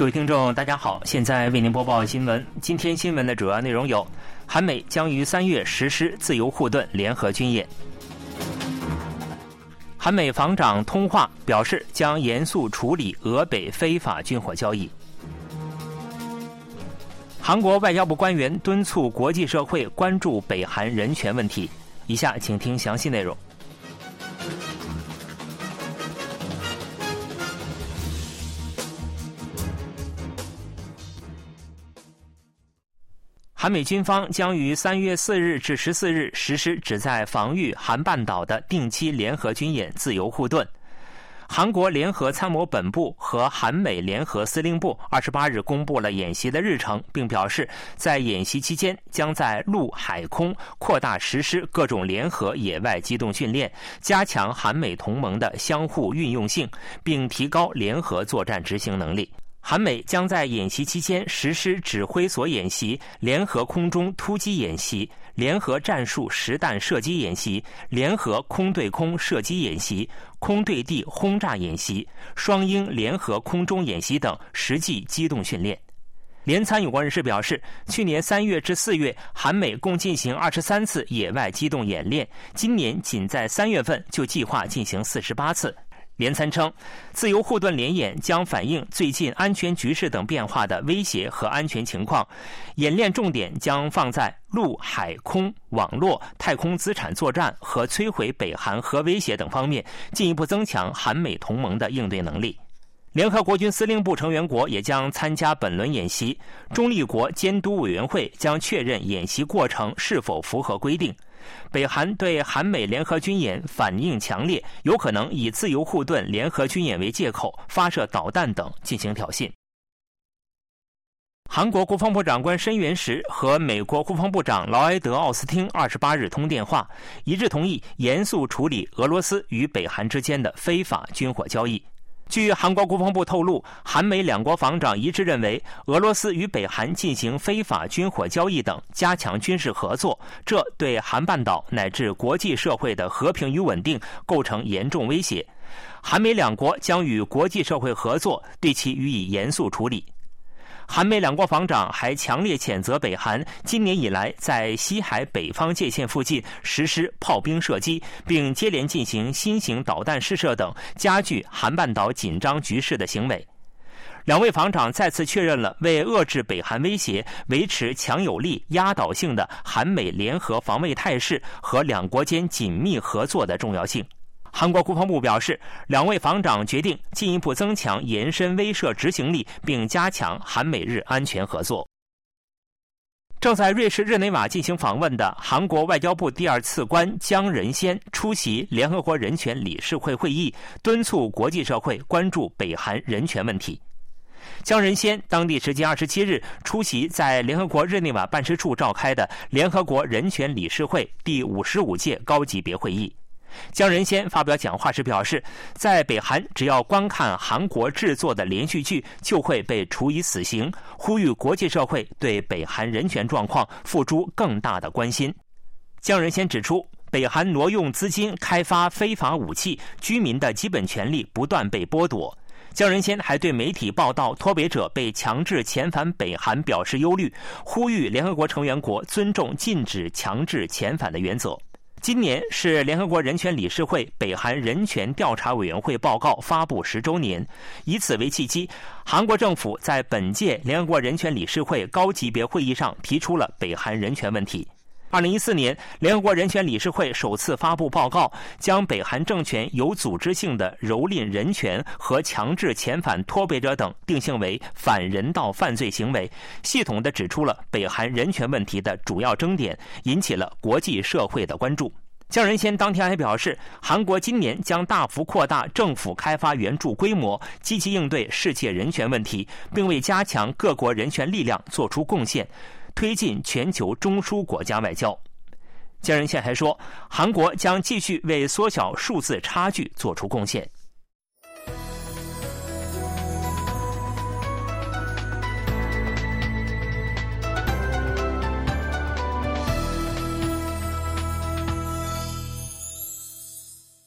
各位听众，大家好，现在为您播报新闻。今天新闻的主要内容有：韩美将于三月实施自由护盾联合军演；韩美防长通话表示将严肃处理俄北非法军火交易；韩国外交部官员敦促国际社会关注北韩人权问题。以下请听详细内容。韩美军方将于三月四日至十四日实施旨在防御韩半岛的定期联合军演“自由护盾”。韩国联合参谋本部和韩美联合司令部二十八日公布了演习的日程，并表示，在演习期间将在陆海空扩大实施各种联合野外机动训练，加强韩美同盟的相互运用性，并提高联合作战执行能力。韩美将在演习期间实施指挥所演习、联合空中突击演习、联合战术实弹射击演习、联合空对空射击演习、空对地轰炸演习、双鹰联合空中演习等实际机动训练。联参有关人士表示，去年三月至四月，韩美共进行二十三次野外机动演练，今年仅在三月份就计划进行四十八次。联参称，自由护盾联演将反映最近安全局势等变化的威胁和安全情况。演练重点将放在陆海空网络、太空资产作战和摧毁北韩核威胁等方面，进一步增强韩美同盟的应对能力。联合国军司令部成员国也将参加本轮演习。中立国监督委员会将确认演习过程是否符合规定。北韩对韩美联合军演反应强烈，有可能以自由护盾联合军演为借口发射导弹等进行挑衅。韩国国防部长官申元石和美国国防部长劳埃德·奥斯汀二十八日通电话，一致同意严肃处理俄罗斯与北韩之间的非法军火交易。据韩国国防部透露，韩美两国防长一致认为，俄罗斯与北韩进行非法军火交易等，加强军事合作，这对韩半岛乃至国际社会的和平与稳定构成严重威胁。韩美两国将与国际社会合作，对其予以严肃处理。韩美两国防长还强烈谴责北韩今年以来在西海北方界限附近实施炮兵射击，并接连进行新型导弹试射等加剧韩半岛紧张局势的行为。两位防长再次确认了为遏制北韩威胁、维持强有力、压倒性的韩美联合防卫态势和两国间紧密合作的重要性。韩国国防部表示，两位防长决定进一步增强延伸威慑执行力，并加强韩美日安全合作。正在瑞士日内瓦进行访问的韩国外交部第二次官姜仁先出席联合国人权理事会会议，敦促国际社会关注北韩人权问题。姜仁先当地时间二十七日出席在联合国日内瓦办事处召开的联合国人权理事会第五十五届高级别会议。姜仁先发表讲话时表示，在北韩，只要观看韩国制作的连续剧，就会被处以死刑。呼吁国际社会对北韩人权状况付出更大的关心。姜仁先指出，北韩挪用资金开发非法武器，居民的基本权利不断被剥夺。姜仁先还对媒体报道脱北者被强制遣返北韩表示忧虑，呼吁联合国成员国尊重禁止强制遣返的原则。今年是联合国人权理事会北韩人权调查委员会报告发布十周年，以此为契机，韩国政府在本届联合国人权理事会高级别会议上提出了北韩人权问题。二零一四年，联合国人权理事会首次发布报告，将北韩政权有组织性的蹂躏人权和强制遣返脱北者等定性为反人道犯罪行为，系统的指出了北韩人权问题的主要争点，引起了国际社会的关注。姜仁先当天还表示，韩国今年将大幅扩大政府开发援助规模，积极应对世界人权问题，并为加强各国人权力量做出贡献。推进全球中枢国家外交，姜仁宪还说，韩国将继续为缩小数字差距做出贡献。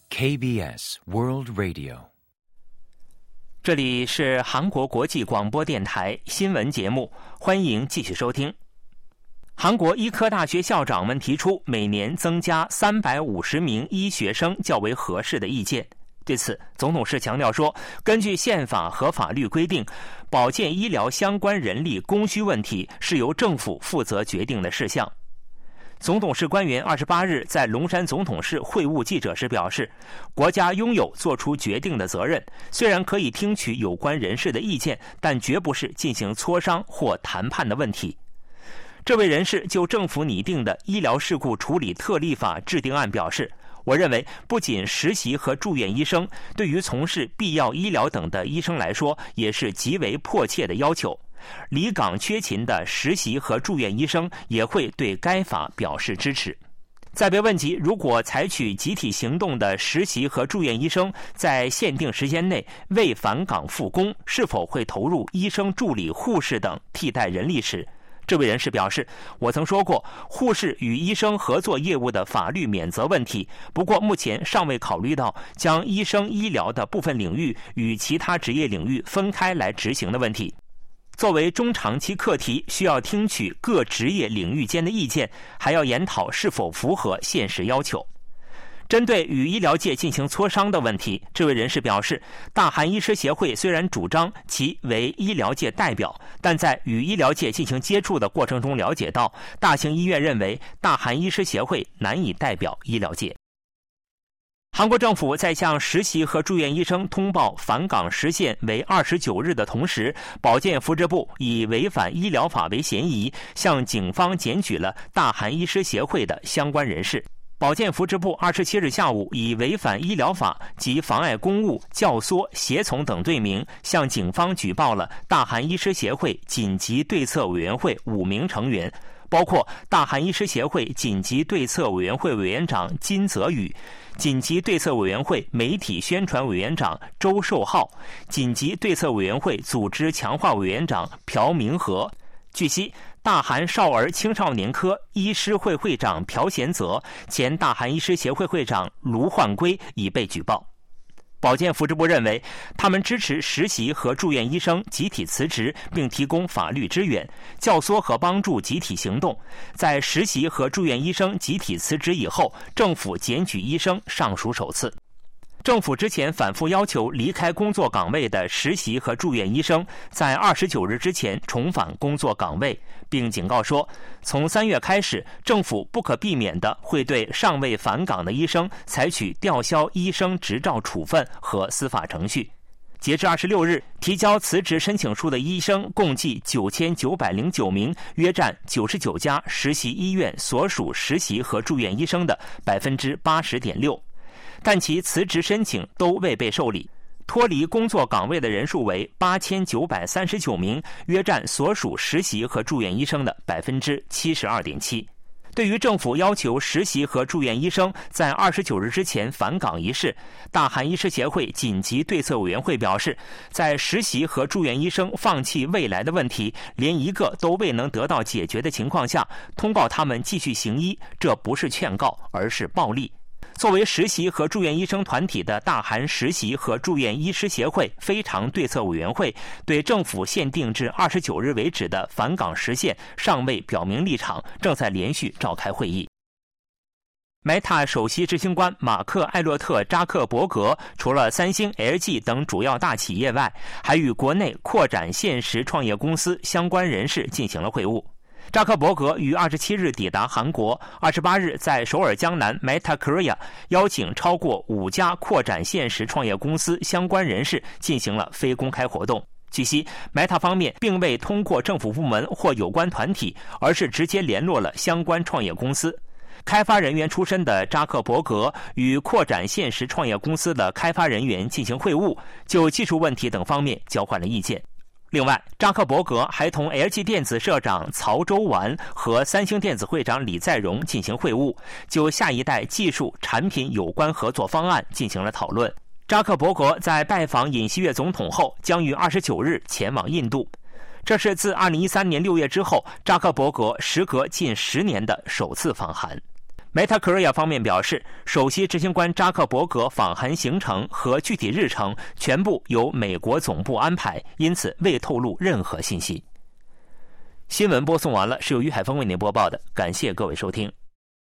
KBS World Radio。这里是韩国国际广播电台新闻节目，欢迎继续收听。韩国医科大学校长们提出每年增加三百五十名医学生较为合适的意见。对此，总统室强调说，根据宪法和法律规定，保健医疗相关人力供需问题是由政府负责决定的事项。总统室官员二十八日在龙山总统室会晤记者时表示，国家拥有做出决定的责任。虽然可以听取有关人士的意见，但绝不是进行磋商或谈判的问题。这位人士就政府拟定的医疗事故处理特例法制定案表示：“我认为，不仅实习和住院医生，对于从事必要医疗等的医生来说，也是极为迫切的要求。”离岗缺勤的实习和住院医生也会对该法表示支持。在被问及如果采取集体行动的实习和住院医生在限定时间内未返岗复工，是否会投入医生助理、护士等替代人力时，这位人士表示：“我曾说过护士与医生合作业务的法律免责问题，不过目前尚未考虑到将医生医疗的部分领域与其他职业领域分开来执行的问题。”作为中长期课题，需要听取各职业领域间的意见，还要研讨是否符合现实要求。针对与医疗界进行磋商的问题，这位人士表示，大韩医师协会虽然主张其为医疗界代表，但在与医疗界进行接触的过程中了解到，大型医院认为大韩医师协会难以代表医疗界。韩国政府在向实习和住院医生通报返岗时限为二十九日的同时，保健福祉部以违反医疗法为嫌疑，向警方检举了大韩医师协会的相关人士。保健福祉部二十七日下午以违反医疗法及妨碍公务、教唆、胁从等罪名，向警方举报了大韩医师协会紧急对策委员会五名成员。包括大韩医师协会紧急对策委员会委员长金泽宇、紧急对策委员会媒体宣传委员长周寿浩、紧急对策委员会组织强化委员长朴明和。据悉，大韩少儿青少年科医师会会长朴贤泽、前大韩医师协会会长卢焕圭已被举报。保健福祉部认为，他们支持实习和住院医生集体辞职，并提供法律支援、教唆和帮助集体行动。在实习和住院医生集体辞职以后，政府检举医生尚属首次。政府之前反复要求离开工作岗位的实习和住院医生，在二十九日之前重返工作岗位，并警告说，从三月开始，政府不可避免的会对尚未返岗的医生采取吊销医生执照处分和司法程序。截至二十六日，提交辞职申请书的医生共计九千九百零九名，约占九十九家实习医院所属实习和住院医生的百分之八十点六。但其辞职申请都未被受理，脱离工作岗位的人数为八千九百三十九名，约占所属实习和住院医生的百分之七十二点七。对于政府要求实习和住院医生在二十九日之前返岗一事，大韩医师协会紧急对策委员会表示，在实习和住院医生放弃未来的问题连一个都未能得到解决的情况下，通告他们继续行医，这不是劝告，而是暴力。作为实习和住院医生团体的大韩实习和住院医师协会非常对策委员会，对政府限定至二十九日为止的返岗时限尚未表明立场，正在连续召开会议。Meta 首席执行官马克·艾洛特·扎克伯格除了三星、LG 等主要大企业外，还与国内扩展现实创业公司相关人士进行了会晤。扎克伯格于二十七日抵达韩国，二十八日在首尔江南 Meta Korea 邀请超过五家扩展现实创业公司相关人士进行了非公开活动。据悉，Meta 方面并未通过政府部门或有关团体，而是直接联络了相关创业公司。开发人员出身的扎克伯格与扩展现实创业公司的开发人员进行会晤，就技术问题等方面交换了意见。另外，扎克伯格还同 LG 电子社长曹周完和三星电子会长李在镕进行会晤，就下一代技术产品有关合作方案进行了讨论。扎克伯格在拜访尹锡悦总统后，将于二十九日前往印度，这是自二零一三年六月之后，扎克伯格时隔近十年的首次访韩。Meta Korea 方面表示，首席执行官扎克伯格访韩行程和具体日程全部由美国总部安排，因此未透露任何信息。新闻播送完了，是由于海峰为您播报的，感谢各位收听。